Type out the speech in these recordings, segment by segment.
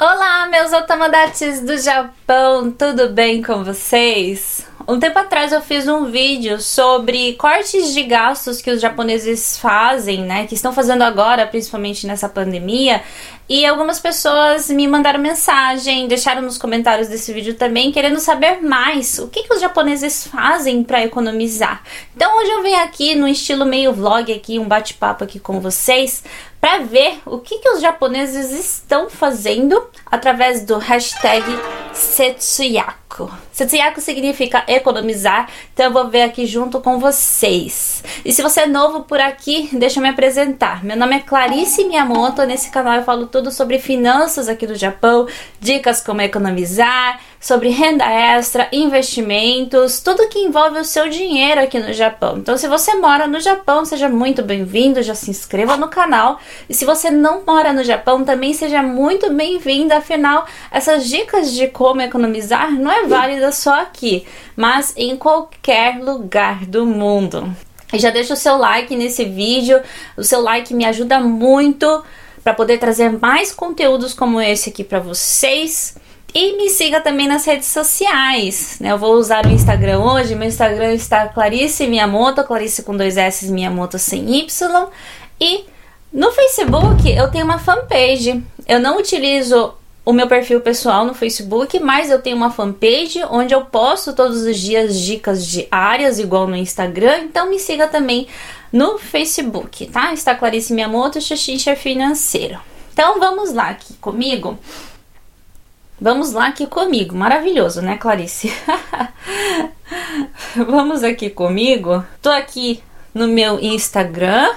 Olá, meus otomodates do Japão, tudo bem com vocês? Um tempo atrás eu fiz um vídeo sobre cortes de gastos que os japoneses fazem, né? Que estão fazendo agora, principalmente nessa pandemia. E algumas pessoas me mandaram mensagem, deixaram nos comentários desse vídeo também, querendo saber mais o que, que os japoneses fazem para economizar. Então hoje eu venho aqui no estilo meio vlog aqui, um bate-papo aqui com vocês, para ver o que, que os japoneses estão fazendo através do hashtag Setsuyaku. Setsuyaku significa economizar, então eu vou ver aqui junto com vocês. E se você é novo por aqui, deixa eu me apresentar. Meu nome é Clarice Miyamoto, nesse canal eu falo tudo sobre finanças aqui do Japão, dicas como economizar, sobre renda extra, investimentos, tudo que envolve o seu dinheiro aqui no Japão. Então, se você mora no Japão, seja muito bem-vindo, já se inscreva no canal. E se você não mora no Japão, também seja muito bem-vindo, afinal, essas dicas de como economizar não é válida só aqui, mas em qualquer lugar do mundo. E já deixa o seu like nesse vídeo, o seu like me ajuda muito para poder trazer mais conteúdos como esse aqui para vocês. E me siga também nas redes sociais, né? Eu vou usar o Instagram hoje. Meu Instagram está Clarice Miyamoto, Clarice com dois S, Miyamoto sem Y. E no Facebook eu tenho uma fanpage. Eu não utilizo o meu perfil pessoal no Facebook, mas eu tenho uma fanpage onde eu posto todos os dias dicas diárias, igual no Instagram. Então me siga também no Facebook, tá? Está Clarice Miyamoto, Xuxixa Financeiro. Então vamos lá aqui comigo. Vamos lá aqui comigo. Maravilhoso, né, Clarice? Vamos aqui comigo. Tô aqui no meu Instagram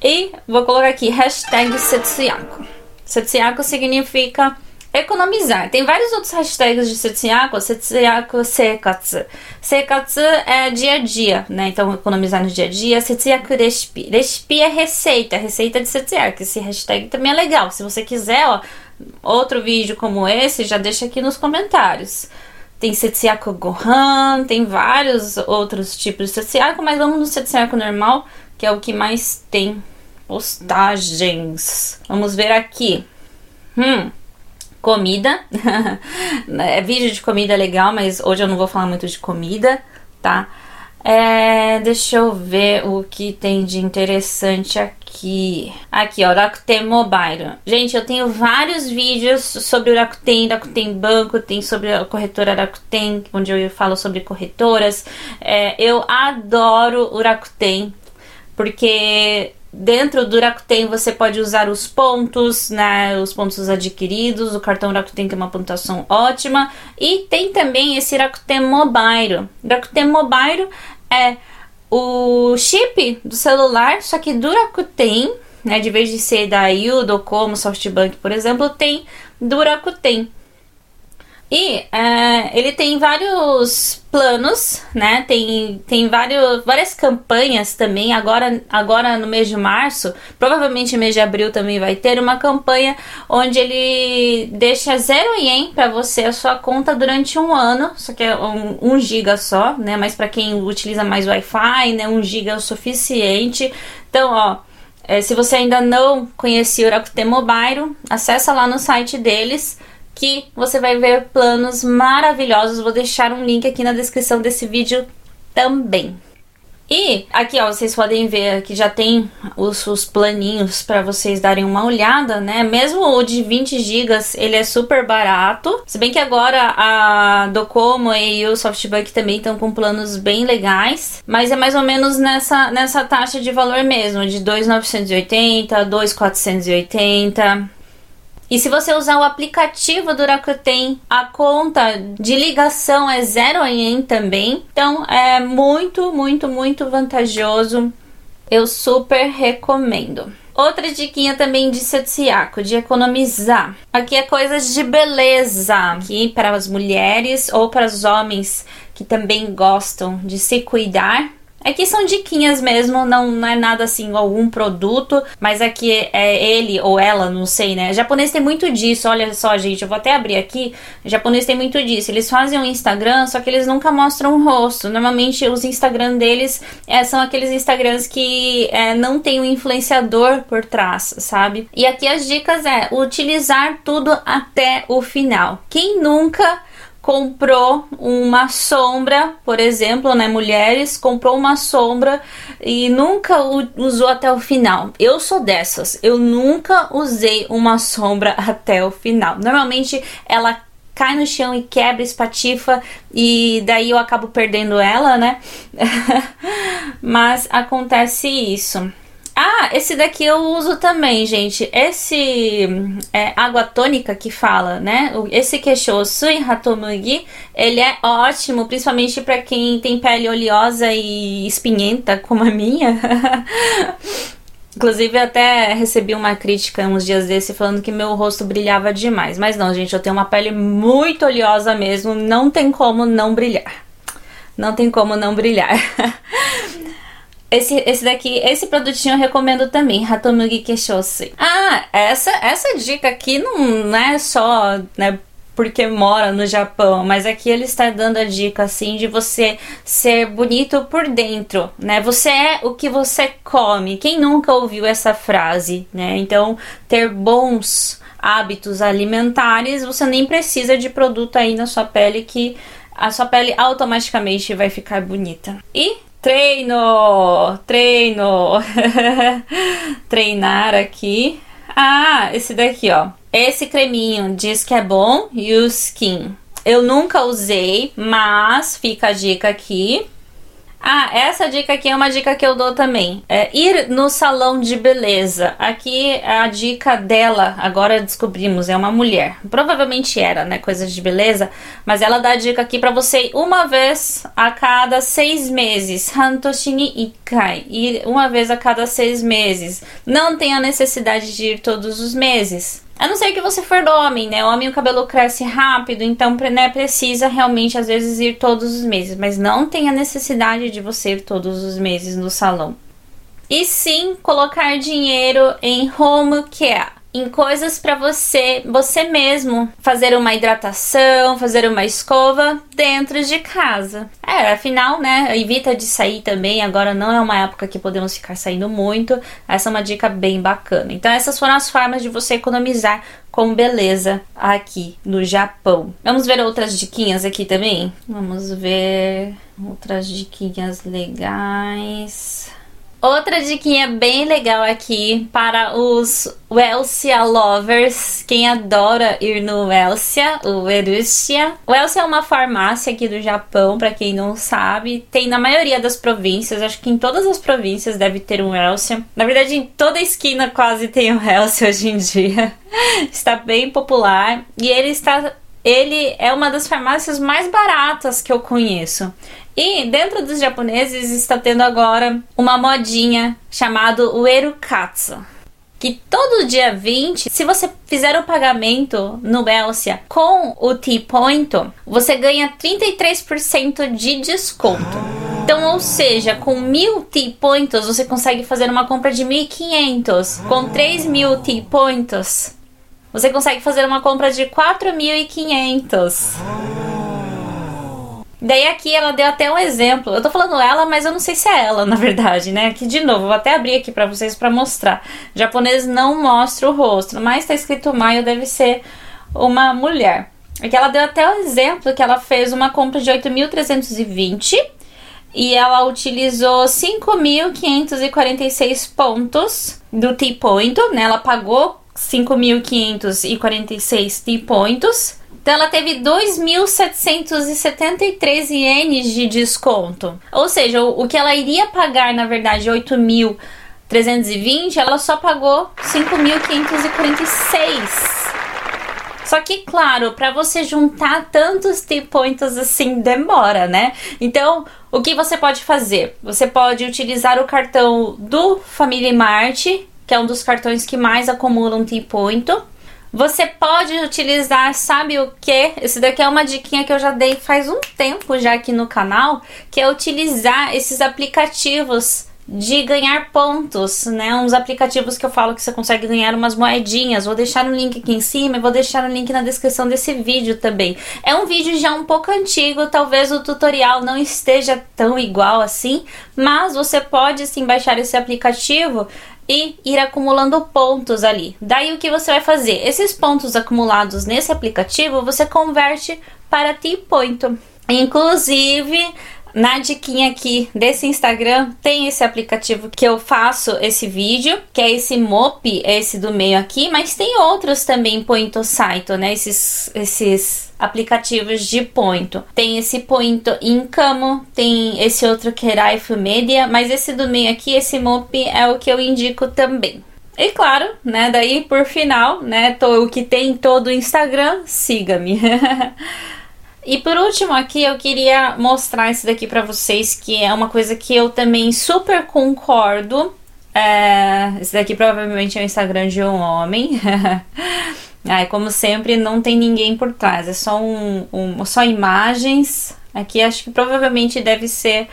e vou colocar aqui hashtag Setsuyaku. Setsuyaku significa economizar. Tem vários outros hashtags de Setsuyaku, Setsuyaku Seikatsu. Seikatsu é dia a dia, né? Então, economizar no dia a dia. Setsuyaku Respi. Respi é receita, receita de Setsuyaku. Esse hashtag também é legal. Se você quiser, ó, outro vídeo como esse, já deixa aqui nos comentários. Tem Setsuyaku Gohan, tem vários outros tipos de Setsuyaku, mas vamos no Setsuyaku normal, que é o que mais tem postagens. Vamos ver aqui. Hum, comida. é vídeo de comida legal, mas hoje eu não vou falar muito de comida, tá? É, deixa eu ver o que tem de interessante aqui. Aqui, ó, Rakuten Mobile. Gente, eu tenho vários vídeos sobre o Rakuten, Rakuten Banco, tem sobre a corretora Rakuten, onde eu falo sobre corretoras. É, eu adoro o Rakuten, porque Dentro do Rakuten você pode usar os pontos, né, os pontos adquiridos, o cartão Rakuten tem uma pontuação ótima e tem também esse Rakuten Mobile. Rakuten Mobile é o chip do celular, só que do Rakuten, né, de vez de ser da Yudo, como SoftBank, por exemplo, tem do Rakuten. E é, ele tem vários planos, né? Tem, tem vários, várias campanhas também. Agora, agora no mês de março, provavelmente mês de abril também vai ter uma campanha onde ele deixa zero ien para você a sua conta durante um ano, só que é um, um giga só, né? Mas para quem utiliza mais Wi-Fi, né? Um giga é o suficiente. Então, ó. É, se você ainda não conhecia o Rakuten Mobile, acessa lá no site deles que você vai ver planos maravilhosos. Vou deixar um link aqui na descrição desse vídeo também. E aqui, ó, vocês podem ver que já tem os, os planinhos para vocês darem uma olhada, né? Mesmo o de 20 GB, ele é super barato. Se bem que agora a Docomo e o SoftBank também estão com planos bem legais, mas é mais ou menos nessa, nessa taxa de valor mesmo, de 2.980, 2.480. E se você usar o aplicativo do Rakuten, a conta de ligação é zero ien também. Então é muito, muito, muito vantajoso. Eu super recomendo. Outra diquinha também de Setsuyaku, de economizar. Aqui é coisas de beleza. Aqui para as mulheres ou para os homens que também gostam de se cuidar. Aqui são diquinhas mesmo, não, não é nada assim, algum produto, mas aqui é ele ou ela, não sei, né? O japonês tem muito disso, olha só, gente, eu vou até abrir aqui. O japonês tem muito disso. Eles fazem um Instagram, só que eles nunca mostram o rosto. Normalmente os Instagram deles é, são aqueles Instagrams que é, não tem um influenciador por trás, sabe? E aqui as dicas é utilizar tudo até o final. Quem nunca comprou uma sombra, por exemplo, né, mulheres, comprou uma sombra e nunca usou até o final. Eu sou dessas. Eu nunca usei uma sombra até o final. Normalmente ela cai no chão e quebra, espatifa e daí eu acabo perdendo ela, né? Mas acontece isso. Ah, esse daqui eu uso também, gente. Esse é, água tônica que fala, né? Esse Keshosui Hatomugi, ele é ótimo, principalmente para quem tem pele oleosa e espinhenta, como a minha. Inclusive, até recebi uma crítica uns dias desse falando que meu rosto brilhava demais. Mas não, gente, eu tenho uma pele muito oleosa mesmo, não tem como não brilhar. Não tem como não brilhar. Esse, esse daqui, esse produtinho eu recomendo também, Hatomugi Keshosei. Ah, essa, essa dica aqui não é só, né, porque mora no Japão, mas aqui ele está dando a dica assim de você ser bonito por dentro, né? Você é o que você come. Quem nunca ouviu essa frase, né? Então, ter bons hábitos alimentares, você nem precisa de produto aí na sua pele que a sua pele automaticamente vai ficar bonita. E Treino! Treino! Treinar aqui. Ah, esse daqui, ó. Esse creminho diz que é bom. Skin. Eu nunca usei, mas fica a dica aqui. Ah, essa dica aqui é uma dica que eu dou também. É ir no salão de beleza. Aqui a dica dela, agora descobrimos, é uma mulher. Provavelmente era, né? Coisa de beleza. Mas ela dá a dica aqui para você uma vez a cada seis meses. Hantoshini Ikai. Ir uma vez a cada seis meses. Não tem a necessidade de ir todos os meses. A não ser que você for homem, né? O homem o cabelo cresce rápido, então né, precisa realmente às vezes ir todos os meses, mas não tem a necessidade de você ir todos os meses no salão. E sim colocar dinheiro em home care em coisas para você, você mesmo fazer uma hidratação, fazer uma escova dentro de casa. É, afinal, né, evita de sair também. Agora não é uma época que podemos ficar saindo muito. Essa é uma dica bem bacana. Então essas foram as formas de você economizar com beleza aqui no Japão. Vamos ver outras diquinhas aqui também? Vamos ver outras diquinhas legais. Outra diquinha bem legal aqui para os Welsia Lovers, quem adora ir no Welsia, o Erushia. O Welsia é uma farmácia aqui do Japão, para quem não sabe. Tem na maioria das províncias, acho que em todas as províncias deve ter um Welsia. Na verdade, em toda esquina quase tem um Welsia hoje em dia. está bem popular e ele está ele é uma das farmácias mais baratas que eu conheço. E dentro dos japoneses está tendo agora uma modinha chamado o Erukatsu. Que todo dia 20, se você fizer o pagamento no Belcia com o T-Point, você ganha 33% de desconto. Então, ou seja, com mil T-Points você consegue fazer uma compra de 1.500. Com 3 mil T-Points você consegue fazer uma compra de 4.500. Daí aqui ela deu até um exemplo. Eu tô falando ela, mas eu não sei se é ela, na verdade, né? Aqui de novo, vou até abrir aqui para vocês para mostrar. O japonês não mostra o rosto, mas tá escrito Maio, deve ser uma mulher. Aqui ela deu até um exemplo que ela fez uma compra de 8.320 e ela utilizou 5.546 pontos do T-Point, né? Ela pagou 5.546 T-Points então ela teve 2.773 ienes de desconto. Ou seja, o, o que ela iria pagar, na verdade, 8.320, ela só pagou 5.546. Só que, claro, para você juntar tantos T-points assim demora, né? Então, o que você pode fazer? Você pode utilizar o cartão do Family Mart, que é um dos cartões que mais acumulam T-point Você pode utilizar, sabe o que? Esse daqui é uma diquinha que eu já dei faz um tempo já aqui no canal, que é utilizar esses aplicativos de ganhar pontos, né? Uns aplicativos que eu falo que você consegue ganhar umas moedinhas. Vou deixar o link aqui em cima e vou deixar o link na descrição desse vídeo também. É um vídeo já um pouco antigo, talvez o tutorial não esteja tão igual assim, mas você pode sim baixar esse aplicativo e ir acumulando pontos ali. Daí o que você vai fazer? Esses pontos acumulados nesse aplicativo você converte para T-Point. Inclusive, na diquinha aqui desse Instagram tem esse aplicativo que eu faço esse vídeo, que é esse Mop, é esse do meio aqui, mas tem outros também Pointo Site, né? Esses, esses aplicativos de Pointo. Tem esse Pointo Income, tem esse outro que é Media, mas esse do meio aqui, esse Mop é o que eu indico também. E claro, né, daí por final, né, o que tem todo o Instagram, siga-me. E por último aqui eu queria mostrar isso daqui para vocês, que é uma coisa que eu também super concordo. É, esse daqui provavelmente é o Instagram de um homem. Ai, como sempre, não tem ninguém por trás, é só um, um, só imagens. Aqui acho que provavelmente deve ser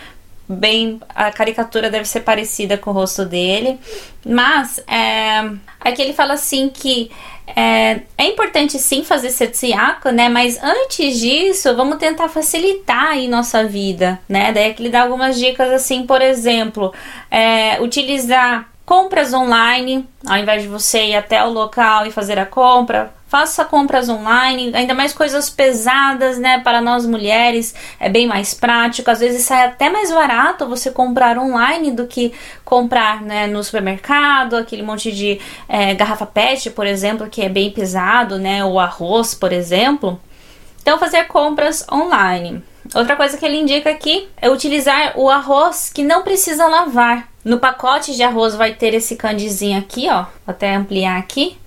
bem a caricatura deve ser parecida com o rosto dele mas é, aqui ele fala assim que é, é importante sim fazer Setsuyaku, né? Mas antes disso, vamos tentar facilitar aí nossa vida, né? Daí aqui ele dá algumas dicas assim, por exemplo, é, utilizar compras online, ao invés de você ir até o local e fazer a compra, faça compras online, ainda mais coisas pesadas, né? Para nós mulheres é bem mais prático. Às vezes sai até mais barato você comprar online do que comprar né, no supermercado, aquele monte de é, garrafa PET, por exemplo, que é bem pesado, né? O arroz, por exemplo. Então, fazer compras online. Outra coisa que ele indica aqui é utilizar o arroz que não precisa lavar. No pacote de arroz vai ter esse candizinho aqui, ó. Vou até ampliar aqui.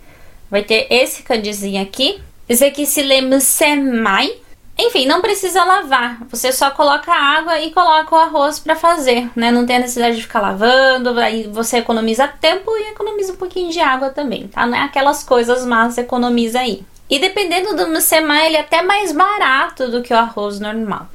Vai ter esse candizinho aqui. Esse aqui se lembra semai. Enfim, não precisa lavar. Você só coloca água e coloca o arroz para fazer, né? Não tem a necessidade de ficar lavando. Aí você economiza tempo e economiza um pouquinho de água também, tá? Não é aquelas coisas, mas economiza aí. E dependendo do semai, ele é até mais barato do que o arroz normal.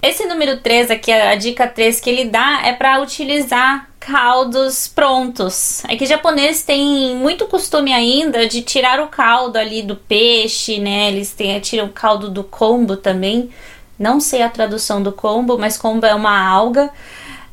Esse número 3 aqui, a dica 3 que ele dá é para utilizar caldos prontos. É que japonês tem muito costume ainda de tirar o caldo ali do peixe, né? Eles têm, tiram o caldo do kombu também. Não sei a tradução do kombu, mas kombu é uma alga.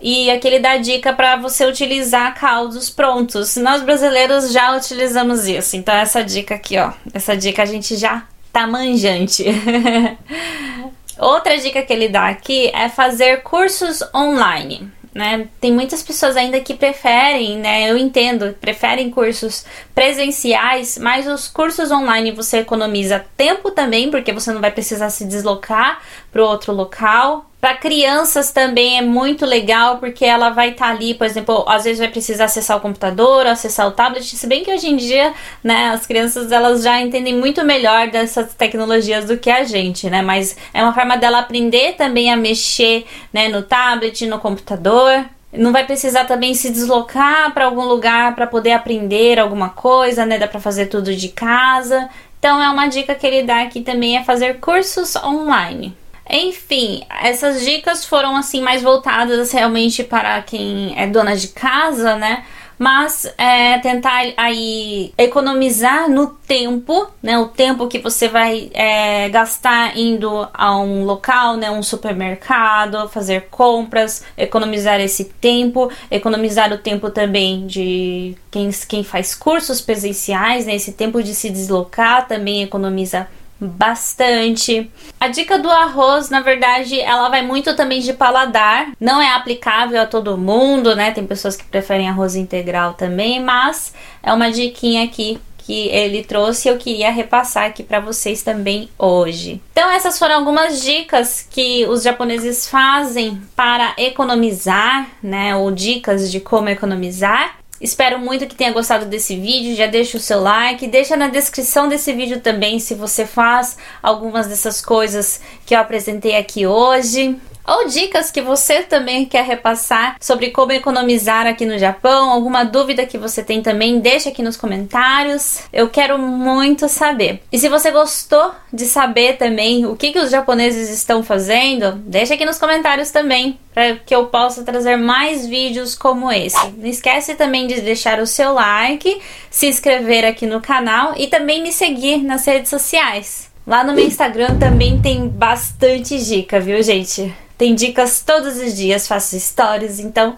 E aqui ele dá dica para você utilizar caldos prontos. Nós brasileiros já utilizamos isso. Então essa dica aqui, ó, essa dica a gente já tá manjante. Outra dica que ele dá aqui é fazer cursos online. Né? Tem muitas pessoas ainda que preferem, né? Eu entendo, preferem cursos presenciais, mas os cursos online você economiza tempo também, porque você não vai precisar se deslocar para outro local. Para crianças também é muito legal, porque ela vai estar tá ali, por exemplo, às vezes vai precisar acessar o computador, acessar o tablet, se bem que hoje em dia, né, as crianças elas já entendem muito melhor dessas tecnologias do que a gente, né? Mas é uma forma dela aprender também a mexer, né, no tablet, no computador. Não vai precisar também se deslocar para algum lugar para poder aprender alguma coisa, né? Dá para fazer tudo de casa. Então é uma dica que ele dá aqui também é fazer cursos online. Enfim, essas dicas foram assim mais voltadas realmente para quem é dona de casa, né? Mas é, tentar aí economizar no tempo, né? O tempo que você vai é, gastar indo a um local, né? Um supermercado, fazer compras, economizar esse tempo, economizar o tempo também de quem, quem faz cursos presenciais, né? Esse tempo de se deslocar também economiza bastante. A dica do arroz, na verdade, ela vai muito também de paladar. Não é aplicável a todo mundo, né? Tem pessoas que preferem arroz integral também, mas é uma diquinha aqui que ele trouxe eu queria repassar aqui para vocês também hoje. Então essas foram algumas dicas que os japoneses fazem para economizar, né, ou dicas de como economizar. Espero muito que tenha gostado desse vídeo. Já deixa o seu like, deixa na descrição desse vídeo também se você faz algumas dessas coisas que eu apresentei aqui hoje. Ou dicas que você também quer repassar sobre como economizar aqui no Japão, alguma dúvida que você tem também, deixa aqui nos comentários. Eu quero muito saber. E se você gostou de saber também o que, que os japoneses estão fazendo, deixa aqui nos comentários também para que eu possa trazer mais vídeos como esse. Não esquece também de deixar o seu like, se inscrever aqui no canal e também me seguir nas redes sociais. Lá no meu Instagram também tem bastante dica, viu, gente? Tem dicas todos os dias, faço stories, então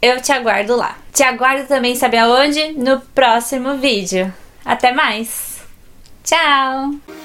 eu te aguardo lá. Te aguardo também, sabe aonde? No próximo vídeo. Até mais! Tchau!